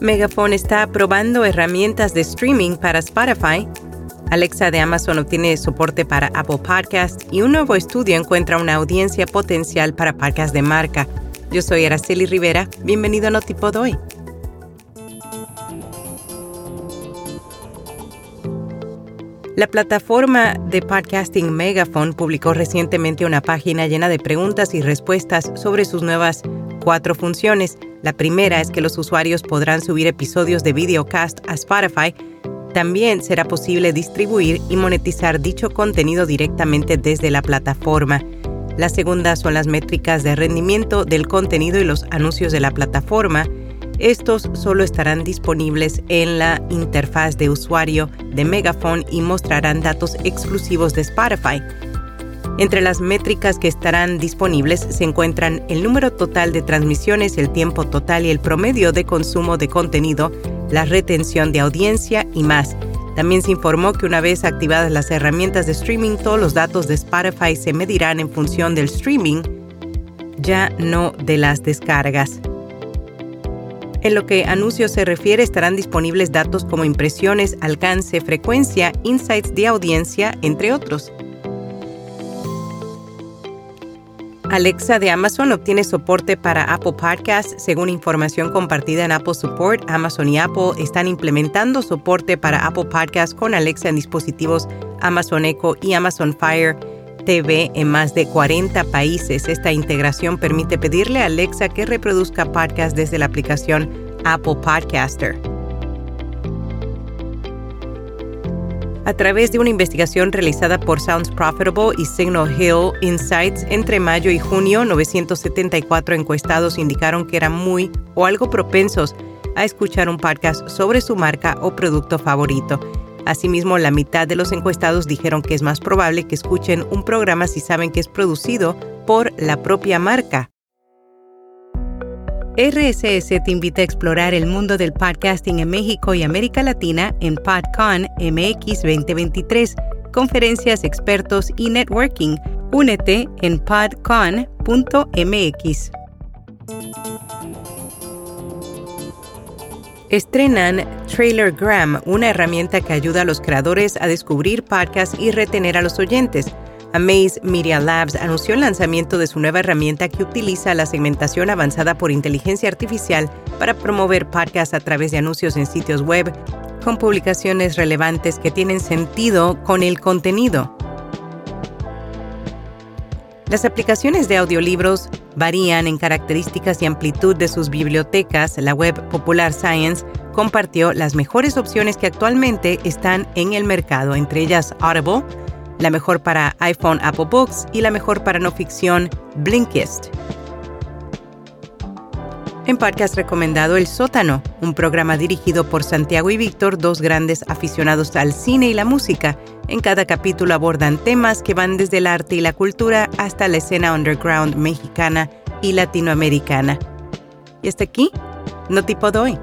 Megaphone está probando herramientas de streaming para Spotify. Alexa de Amazon obtiene soporte para Apple Podcast y un nuevo estudio encuentra una audiencia potencial para podcasts de marca. Yo soy Araceli Rivera. Bienvenido a Notipod hoy. La plataforma de podcasting Megaphone publicó recientemente una página llena de preguntas y respuestas sobre sus nuevas cuatro funciones. La primera es que los usuarios podrán subir episodios de videocast a Spotify. También será posible distribuir y monetizar dicho contenido directamente desde la plataforma. La segunda son las métricas de rendimiento del contenido y los anuncios de la plataforma. Estos solo estarán disponibles en la interfaz de usuario de Megaphone y mostrarán datos exclusivos de Spotify. Entre las métricas que estarán disponibles se encuentran el número total de transmisiones, el tiempo total y el promedio de consumo de contenido, la retención de audiencia y más. También se informó que una vez activadas las herramientas de streaming, todos los datos de Spotify se medirán en función del streaming, ya no de las descargas. En lo que anuncios se refiere, estarán disponibles datos como impresiones, alcance, frecuencia, insights de audiencia, entre otros. Alexa de Amazon obtiene soporte para Apple Podcasts. Según información compartida en Apple Support, Amazon y Apple están implementando soporte para Apple Podcasts con Alexa en dispositivos Amazon Echo y Amazon Fire TV en más de 40 países. Esta integración permite pedirle a Alexa que reproduzca podcasts desde la aplicación Apple Podcaster. A través de una investigación realizada por Sounds Profitable y Signal Hill Insights entre mayo y junio, 974 encuestados indicaron que eran muy o algo propensos a escuchar un podcast sobre su marca o producto favorito. Asimismo, la mitad de los encuestados dijeron que es más probable que escuchen un programa si saben que es producido por la propia marca. RSS te invita a explorar el mundo del podcasting en México y América Latina en PodCon MX 2023, conferencias, expertos y networking. Únete en podcon.mx. Estrenan TrailerGram, una herramienta que ayuda a los creadores a descubrir podcasts y retener a los oyentes. Amaze Media Labs anunció el lanzamiento de su nueva herramienta que utiliza la segmentación avanzada por inteligencia artificial para promover podcasts a través de anuncios en sitios web con publicaciones relevantes que tienen sentido con el contenido. Las aplicaciones de audiolibros varían en características y amplitud de sus bibliotecas. La web Popular Science compartió las mejores opciones que actualmente están en el mercado, entre ellas Audible, la mejor para iPhone Apple Books y la mejor para no ficción Blinkist. En podcast recomendado El Sótano, un programa dirigido por Santiago y Víctor, dos grandes aficionados al cine y la música. En cada capítulo abordan temas que van desde el arte y la cultura hasta la escena underground mexicana y latinoamericana. Y hasta aquí, no tipo doy.